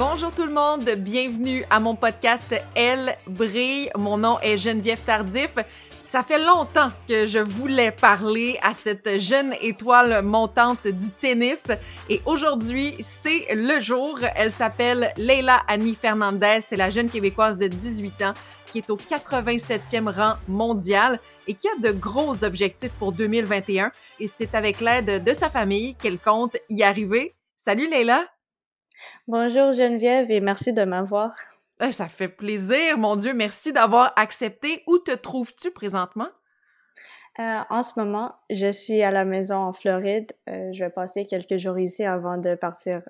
Bonjour tout le monde, bienvenue à mon podcast Elle brille. Mon nom est Geneviève Tardif. Ça fait longtemps que je voulais parler à cette jeune étoile montante du tennis et aujourd'hui, c'est le jour. Elle s'appelle Leila Annie Fernandez, c'est la jeune québécoise de 18 ans qui est au 87e rang mondial et qui a de gros objectifs pour 2021 et c'est avec l'aide de sa famille qu'elle compte y arriver. Salut Leila! Bonjour Geneviève et merci de m'avoir. Eh, ça fait plaisir, mon Dieu, merci d'avoir accepté. Où te trouves-tu présentement? Euh, en ce moment, je suis à la maison en Floride. Euh, je vais passer quelques jours ici avant de partir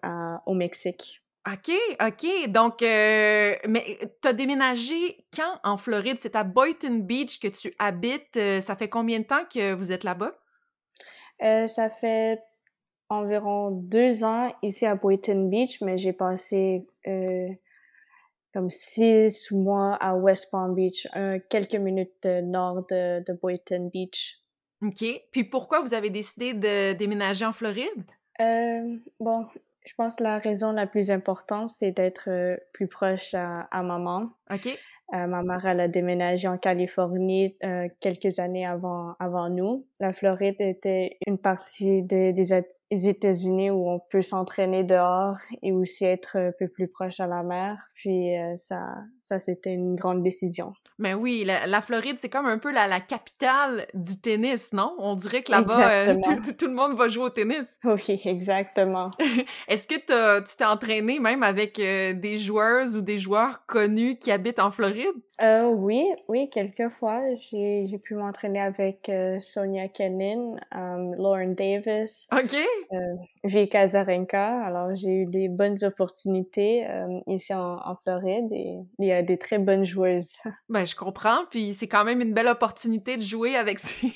au Mexique. OK, OK. Donc, euh, mais tu as déménagé quand en Floride? C'est à Boynton Beach que tu habites. ça fait combien de temps que vous êtes là-bas? ça fait environ deux ans ici à Boynton Beach, mais j'ai passé comme six mois à West Palm Beach, quelques minutes nord de, de, Boynton Beach. OK. Puis pourquoi vous avez décidé de déménager en Floride? Euh, bon, je pense que la raison la plus importante, c'est d'être euh, plus proche à, à, maman. OK. Euh, ma mère, elle a déménagé en Californie euh, quelques années avant, avant nous. La Floride était une partie des, des États-Unis où on peut s'entraîner dehors et aussi être un peu plus proche à la mer. Puis euh, ça, ça c'était une grande décision. Mais oui, la, Floride, c'est comme un peu la, la, capitale du tennis, non? On dirait que là-bas, euh, tout, tout, le monde va jouer au tennis. Oui, exactement. Est-ce que tu t'es entraîné même avec euh, des joueuses ou des joueurs connus qui habitent en Floride? Euh, oui, oui, quelques fois. J'ai, pu m'entraîner avec euh, Sonia Kenin, um, Lauren Davis, OK. Euh, Zarenka. Alors, j'ai eu des bonnes opportunités euh, ici en, en, Floride et il y a des très bonnes joueuses. Ben, je comprends. Puis c'est quand même une belle opportunité de jouer avec ces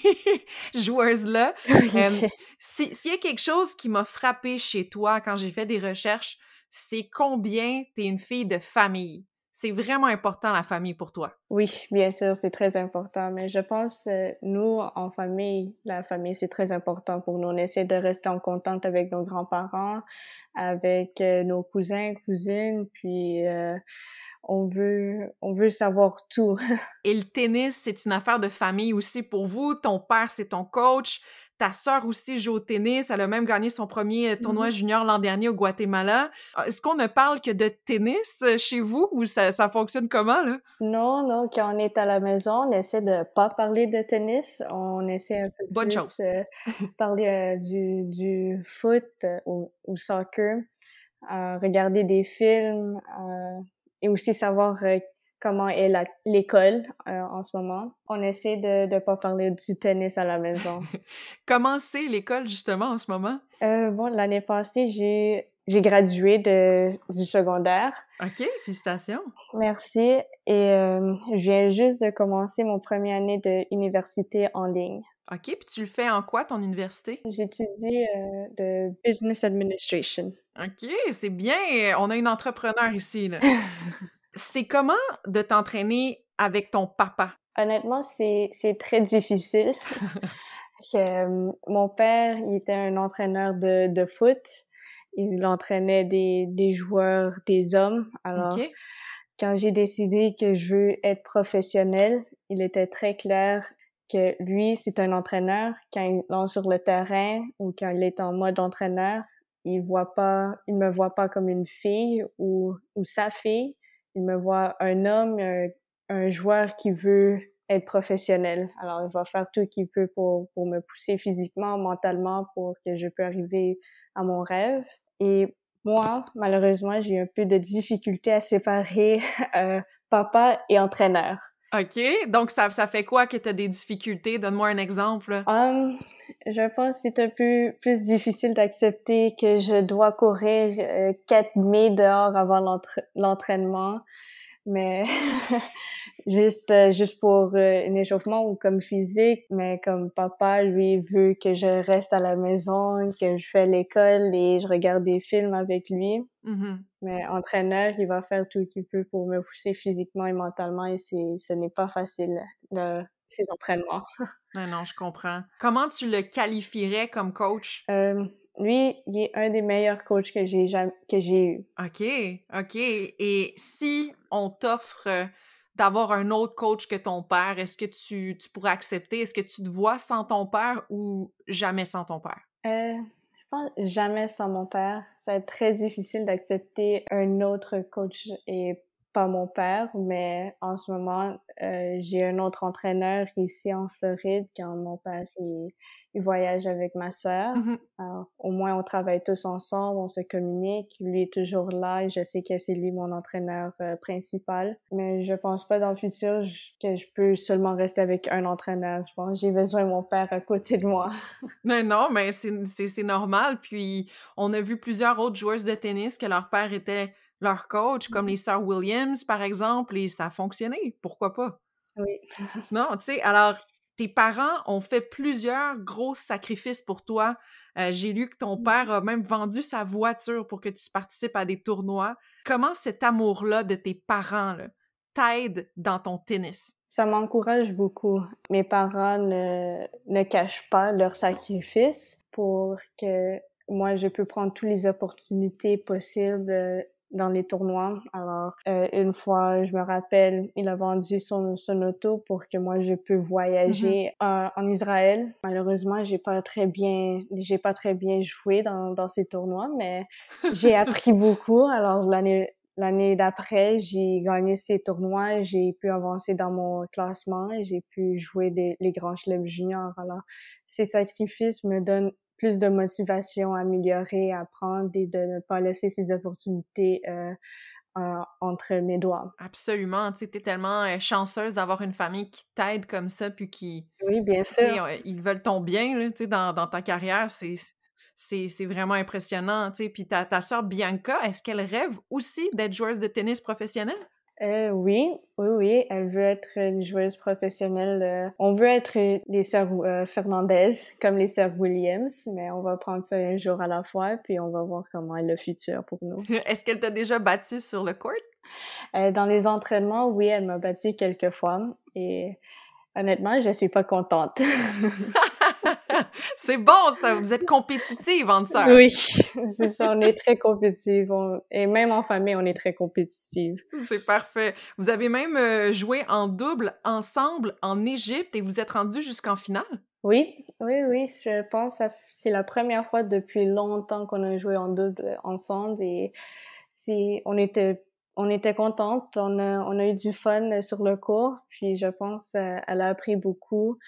joueuses-là. S'il y a quelque chose qui m'a frappé chez toi quand j'ai fait des recherches, c'est combien tu es une fille de famille? C'est vraiment important la famille pour toi. Oui, bien sûr, c'est très important. Mais je pense, euh, nous, en famille, la famille, c'est très important pour nous. On essaie de rester en contact avec nos grands-parents, avec euh, nos cousins, cousines, puis euh, on veut, on veut savoir tout. Et le tennis, c'est une affaire de famille aussi pour vous. Ton père, c'est ton coach. Ta sœur aussi joue au tennis. Elle a même gagné son premier euh, tournoi mm-hmm. junior l'an dernier au Guatemala. Ah, est-ce qu'on ne parle que de tennis euh, chez vous ou ça, ça fonctionne comment, là? Non, non. Quand on est à la maison, on essaie de pas parler de tennis. On essaie un peu Bonne plus chose. Euh, parler du, du foot ou, ou soccer, regarder des films et aussi savoir comment est l'école euh, en ce moment. On essaie de ne pas parler du tennis à la maison. comment c'est l'école justement en ce moment? Euh, bon, l'année passée, j'ai j'ai gradué de, du secondaire. OK, félicitations. Merci. Et euh, je viens juste de commencer mon première année d'université en ligne. OK, puis tu le fais en quoi, ton université? J'étudie euh, de Business Administration. OK, c'est bien. On a une entrepreneur ici, c'est comment de t'entraîner avec ton papa? Honnêtement, c'est très difficile. Euh, mon père, il était un entraîneur de, de foot. Il entraînait des, des joueurs, des hommes. Alors, quand j'ai décidé que je veux être professionnel, il était très clair que lui, c'est un entraîneur. Quand il lance sur le terrain ou quand il est en mode entraîneur, il voit pas, il me voit pas comme une fille ou, ou sa fille il me voit un homme, un, joueur qui veut être professionnel. Alors, il va faire tout ce qu'il peut pour, pour me pousser physiquement, mentalement, pour que je puisse arriver à mon rêve. Et moi, malheureusement, j'ai un peu de difficulté à séparer euh, papa et entraîneur. OK. Donc, ça, fait quoi que tu as des difficultés? Donne-moi un exemple. Um, je pense que c'est un peu plus difficile d'accepter que je dois courir euh, 4 mai dehors avant l'entraînement. Mais juste euh, juste pour euh, un échauffement ou comme physique mais comme papa lui veut que je reste à la maison que je fais l'école et je regarde des films avec lui. Mm-hmm. mais entraîneur il va faire tout ce qu'il peut pour me pousser physiquement et mentalement et c'est ce n'est pas facile le, ces entraînements. Non non je comprends. Comment tu le qualifierais comme coach? Euh, lui, il est un des meilleurs coachs que j'ai que j'ai eu. OK, OK. Et si on t'offre d'avoir un autre coach que ton père, est-ce que tu, tu pourrais accepter? Est-ce que tu te vois sans ton père ou jamais sans ton père? Euh, je pense jamais sans mon père. Ça va être très difficile d'accepter un autre coach et pas mon père, mais en ce moment, euh, j'ai un autre entraîneur ici en Floride quand mon père il, il voyage avec ma sœur. Mmh Alors, au moins, on travaille tous ensemble, on se communique. Lui est toujours là et je sais que c'est lui mon entraîneur euh, principal. Mais je pense pas dans le futur que je peux seulement rester avec un entraîneur. Je pense que j'ai besoin de mon père à côté de moi. mais non, mais c'est normal. Puis, on a vu plusieurs autres joueuses de tennis que leur père était leur coach, comme les sœurs Williams, par exemple, et ça a fonctionné. Pourquoi pas? Oui. non, tu sais, alors tes parents ont fait plusieurs gros sacrifices pour toi. Euh, j'ai lu que ton mmh. père a même vendu sa voiture pour que tu participes à des tournois. Comment cet amour-là de tes parents t'aide dans ton tennis? Ça m'encourage beaucoup. Mes parents ne, ne cachent pas leurs sacrifices pour que moi, je peux prendre toutes les opportunités possibles euh, dans les tournois. Alors, euh, une fois, je me rappelle, il a vendu son, son auto pour que moi, je peux voyager mm-hmm. en Israël. Malheureusement, j'ai pas très bien, j'ai pas très bien joué dans, dans ces tournois, mais j'ai appris beaucoup. Alors, l'année, l'année d'après, j'ai gagné ces tournois, j'ai pu avancer dans mon classement et j'ai pu jouer des, les grands chelems juniors. Alors, ces sacrifices me donnent plus de motivation à améliorer, à apprendre et de ne pas laisser ces opportunités euh, entre mes doigts. Absolument. Tu es tellement euh, chanceuse d'avoir une famille qui t'aide comme ça, puis qui... Oui, bien sûr. Ils veulent ton bien là, dans, dans ta carrière. C'est c'est vraiment impressionnant. Puis ta, ta soeur Bianca, est-ce qu'elle rêve aussi d'être joueuse de tennis professionnelle? Euh, oui, oui, oui, elle veut être une joueuse professionnelle. Euh, on veut être les sœurs euh, Fernandez, comme les sœurs Williams, mais on va prendre ça un jour à la fois, puis on va voir comment est le futur pour nous. Est-ce qu'elle t'a déjà battu sur le court? Euh, dans les entraînements, oui, elle m'a battu quelques fois, et honnêtement, je suis pas contente. c'est bon, ça. Vous êtes compétitive entre sœurs. Oui, c'est ça. On est très compétitive. Et même en famille, on est très compétitive. C'est parfait. Vous avez même euh, joué en double ensemble en Égypte et vous êtes rendu jusqu'en finale? Oui, oui, oui. Je pense que c'est la première fois depuis longtemps qu'on a joué en double ensemble et on était on était contente, on a, on a eu du fun sur le cours, puis je pense qu'elle euh, a appris beaucoup.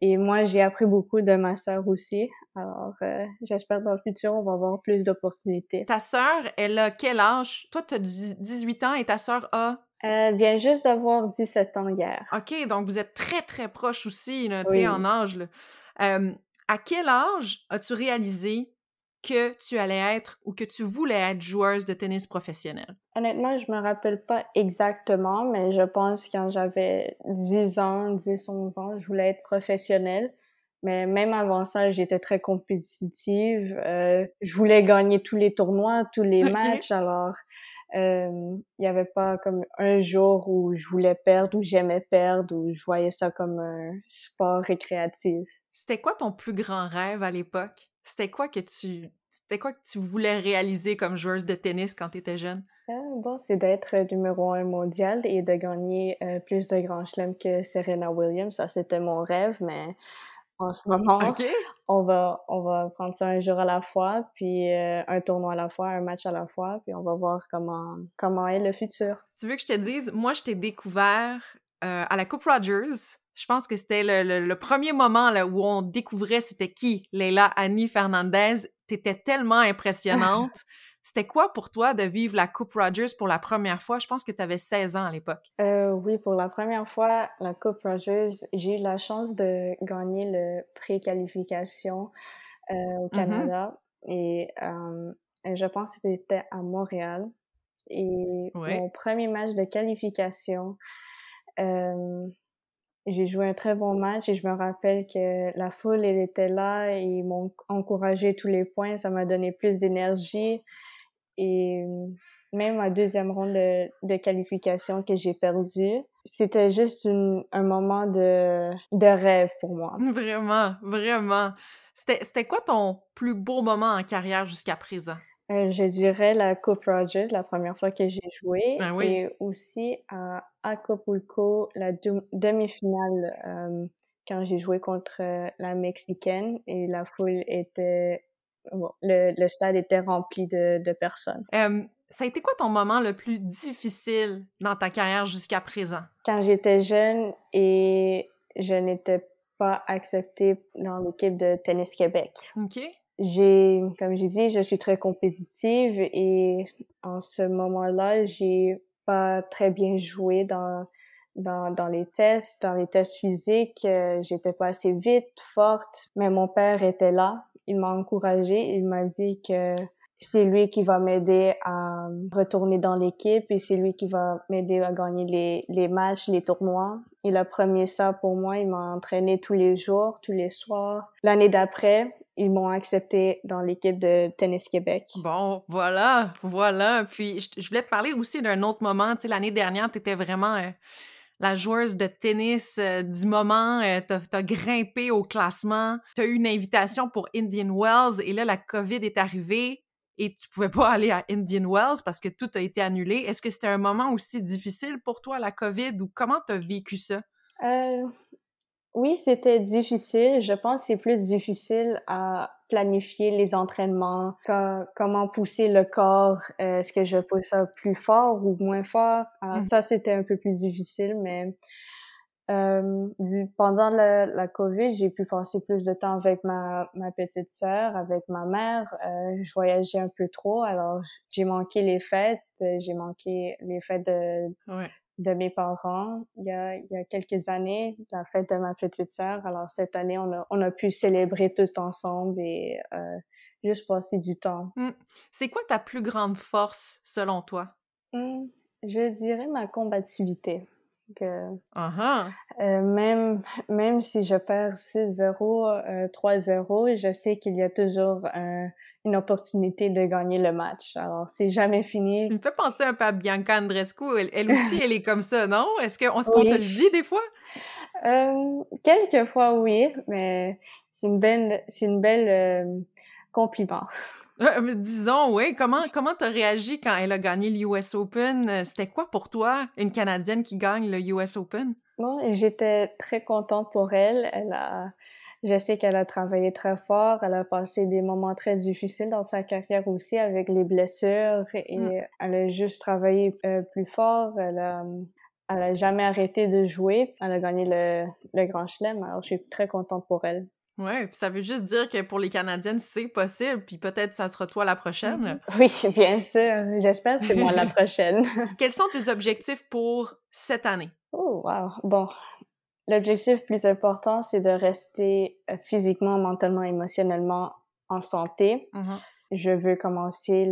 Et moi, j'ai appris beaucoup de ma sœur aussi. Alors, euh, j'espère dans le futur, on va avoir plus d'opportunités. Ta sœur, elle a quel âge? Toi, tu as 18 ans et ta sœur a? Elle vient juste d'avoir 17 ans hier. OK, donc vous êtes très, très proches aussi, là, en âge. Euh, à quel âge as-tu réalisé que tu allais être ou que tu voulais être joueuse de tennis professionnelle? Honnêtement, je me rappelle pas exactement, mais je pense que quand j'avais 10 ans, 10, 11 ans, je voulais être professionnelle. Mais même avant ça, j'étais très compétitive. Euh, je voulais gagner tous les tournois, tous les matchs. Alors, euh, il n'y avait pas comme un jour où je voulais perdre, ou j'aimais perdre, ou je voyais ça comme un sport récréatif. C'était quoi ton plus grand rêve à l'époque? C'était quoi que tu c'était quoi que tu voulais réaliser comme joueuse de tennis quand tu étais jeune? Euh, bon, c'est d'être numéro un mondial et de gagner euh, plus de grands chelems que Serena Williams. Ça, c'était mon rêve, mais en ce moment, on, va, on va prendre ça un jour à la fois, puis euh, un tournoi à la fois, un match à la fois, puis on va voir comment, comment est le futur. Tu veux que je te dise, moi, je t'ai découvert à la Coupe Rogers je pense que c'était le, premier moment là, où on découvrait c'était qui Leila Annie Fernandez. T'étais tellement impressionnante. c'était quoi pour toi de vivre la Coupe Rogers pour la première fois? Je pense que tu avais 16 ans à l'époque. Euh, oui, pour la première fois, la Coupe Rogers, j'ai eu la chance de gagner le pré-qualification euh, au mm-hmm. Canada. Et euh, je pense que c'était à Montréal. Et mon premier match de qualification, j'ai joué un très bon match et je me rappelle que la foule, elle était là et ils m'ont encouragé tous les points. Ça m'a donné plus d'énergie. Et même ma deuxième ronde de, de qualification que j'ai perdu, c'était juste une, un moment de, de rêve pour moi. Vraiment, vraiment. C'était quoi ton plus beau moment en carrière jusqu'à présent? Euh, je dirais la Coupe Rogers, la première fois que j'ai joué. Ah oui. Et aussi à Acapulco, la demi-finale, euh, quand j'ai joué contre euh, la Mexicaine et la foule était... le, le, stade était rempli de, de personnes. ça a été quoi ton moment le plus difficile dans ta carrière jusqu'à présent? Quand j'étais jeune et je n'étais pas acceptée dans l'équipe de Tennis Québec. OK j'ai, comme j'ai dit, je suis très compétitive et en ce moment-là, j'ai pas très bien joué dans, dans, dans les tests, dans les tests physiques. Euh, j'étais pas assez vite, forte, mais mon père était là. Il m'a encouragée. Il m'a dit que c'est lui qui va m'aider à retourner dans l'équipe et c'est lui qui va m'aider à gagner les, les matchs, les tournois. Il a promis ça pour moi. Il m'a entraîné tous les jours, tous les soirs. L'année d'après, ils m'ont accepté dans l'équipe de Tennis Québec. Bon, voilà, voilà. Puis je, voulais te parler aussi d'un autre moment. Tu sais, l'année dernière, tu étais vraiment euh, la joueuse de tennis euh, du moment. Euh, tu as, grimpé au classement. Tu as eu une invitation pour Indian Wells et là, la COVID est arrivée et tu pouvais pas aller à Indian Wells parce que tout a été annulé. Est-ce que c'était un moment aussi difficile pour toi, la COVID, ou comment tu as vécu ça? Oui, c'était difficile. Je pense que c'est plus difficile à planifier les entraînements, comment pousser le corps, est-ce que je pousse ça plus fort ou moins fort? Alors mmh. ça, c'était un peu plus difficile, mais euh, pendant la, la COVID, j'ai pu passer plus de temps avec ma, ma petite sœur, avec ma mère. Euh, je voyageais un peu trop, alors j'ai manqué les fêtes, j'ai manqué les fêtes de, ouais de mes parents il y, a, il y a quelques années, la fête de ma petite sœur. Alors cette année, on a, on a pu célébrer tous ensemble et euh, juste passer du temps. Mmh. C'est quoi ta plus grande force selon toi? Mmh, je dirais ma combativité. Que, uh-huh. euh, même, même si je perds 6-0, 3-0, euh, je sais qu'il y a toujours un, une opportunité de gagner le match. Alors, c'est jamais fini. Tu me fais penser un peu à Bianca Andrescu. Elle, aussi, elle est comme ça, non? Est-ce qu'on te le dit des fois? Euh, quelques fois, oui, mais c'est une belle, c'est une belle euh, compliment. Euh, disons, oui. Comment comment t'as réagi quand elle a gagné l'US Open? C'était quoi pour toi, une Canadienne qui gagne le US Open? Bon, j'étais très contente pour elle. Elle a je sais qu'elle a travaillé très fort, elle a passé des moments très difficiles dans sa carrière aussi avec les blessures et mm. elle a juste travaillé euh, plus fort. Elle a, elle a jamais arrêté de jouer. Elle a gagné le, le Grand Chelem, alors je suis très contente pour elle. Ouais, ça veut juste dire que pour les Canadiennes, c'est possible, puis peut-être ça sera toi la prochaine. Oui, bien sûr. J'espère que c'est moi la prochaine. Quels sont tes objectifs pour cette année? Oh, wow. Bon, L'objectif plus important, c'est de rester euh, physiquement, mentalement, émotionnellement en santé. Mmh Je veux commencer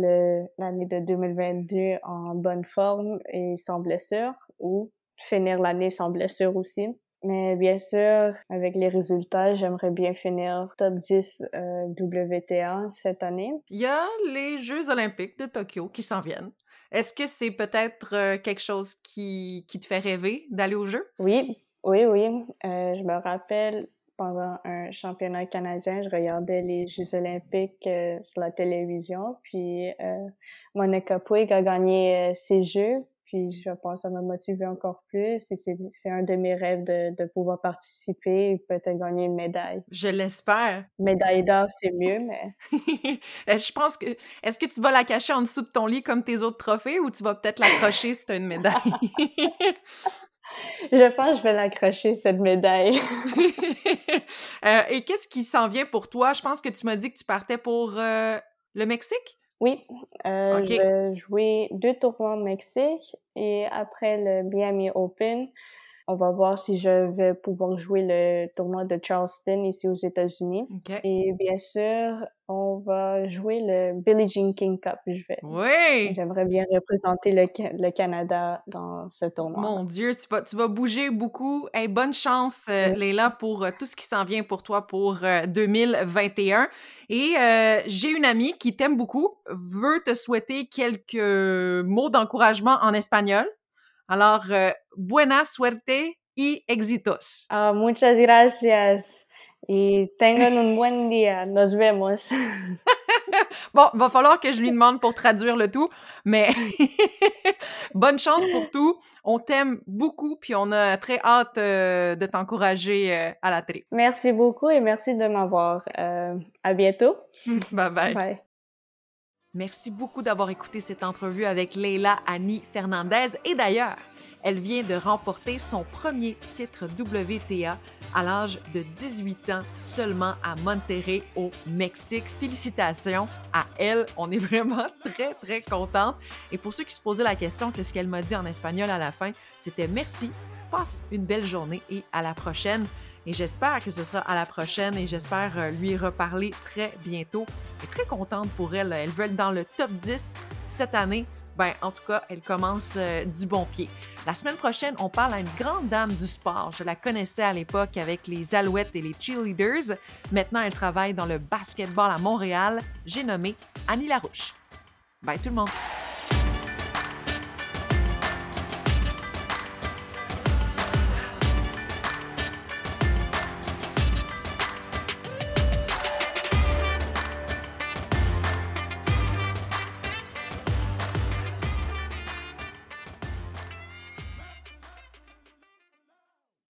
l'année de 2022 en bonne forme et sans blessure ou finir l'année sans blessure aussi. Mais bien sûr, avec les résultats, j'aimerais bien finir top 10 euh, WTA cette année. Il y a les Jeux olympiques de Tokyo qui s'en viennent. Est-ce que c'est peut-être euh, quelque chose qui, qui te fait rêver d'aller aux Jeux? Oui, oui, oui. Euh, je me rappelle pendant un championnat canadien, je regardais les Jeux olympiques euh, sur la télévision, puis euh, Monica Puig a gagné euh, ses Jeux, puis je pense que ça m'a motivé encore plus, et c'est un de mes rêves de, de pouvoir participer et peut-être gagner une médaille. Je l'espère. Médaille d'or, c'est mieux, mais... je pense que... Est-ce que tu vas la cacher en dessous de ton lit comme tes autres trophées, ou tu vas peut-être l'accrocher si tu as une médaille? Je pense que je vais l'accrocher, cette médaille. Euh, et qu'est-ce qui s'en vient pour toi? Je pense que tu m'as dit que tu partais pour euh, le Mexique? Oui, euh, je vais jouer deux tournois au Mexique et après le Miami Open, on va voir si je vais pouvoir jouer le tournoi de Charleston ici aux États-Unis. Et bien sûr, on va jouer le Billie Jean King Cup. Je vais. Oui! J'aimerais bien représenter le, le, Canada dans ce tournoi. Mon Dieu, tu vas, tu vas bouger beaucoup. Hey, bonne chance, euh, Leila, pour euh, tout ce qui s'en vient pour toi pour 2021. Euh, Et j'ai une amie qui t'aime beaucoup, veut te souhaiter quelques mots d'encouragement en espagnol. Alors, buena suerte y éxitos. Ah, muchas gracias. Y tengan un buen día. Nos vemos. bon, va falloir que je lui demande pour traduire le tout, mais bonne chance pour tout. On t'aime beaucoup, puis on a très hâte euh, de t'encourager euh, à la télé. Merci beaucoup et merci de m'avoir. Euh, à bientôt. bye bye. Bye. Merci beaucoup d'avoir écouté cette entrevue avec Leila Annie Fernandez. Et d'ailleurs, elle vient de remporter son premier titre WTA à l'âge de 18 ans seulement à Monterrey au Mexique. Félicitations à elle. On est vraiment très, très contente. Et pour ceux qui se posaient la question, qu'est-ce qu'elle m'a dit en espagnol à la fin, c'était merci, passe une belle journée et à la prochaine. Et j'espère que ce sera à la prochaine et j'espère euh, lui reparler très bientôt. Suis très contente pour elle. Elle veut être dans le top 10 cette année. Ben, en tout cas, elle commence euh, du bon pied. La semaine prochaine, on parle à une grande dame du sport. Je la connaissais à l'époque avec les Alouettes et les Cheerleaders. Maintenant, elle travaille dans le basketball à Montréal. J'ai nommé Annie Larouche. Bye tout le monde!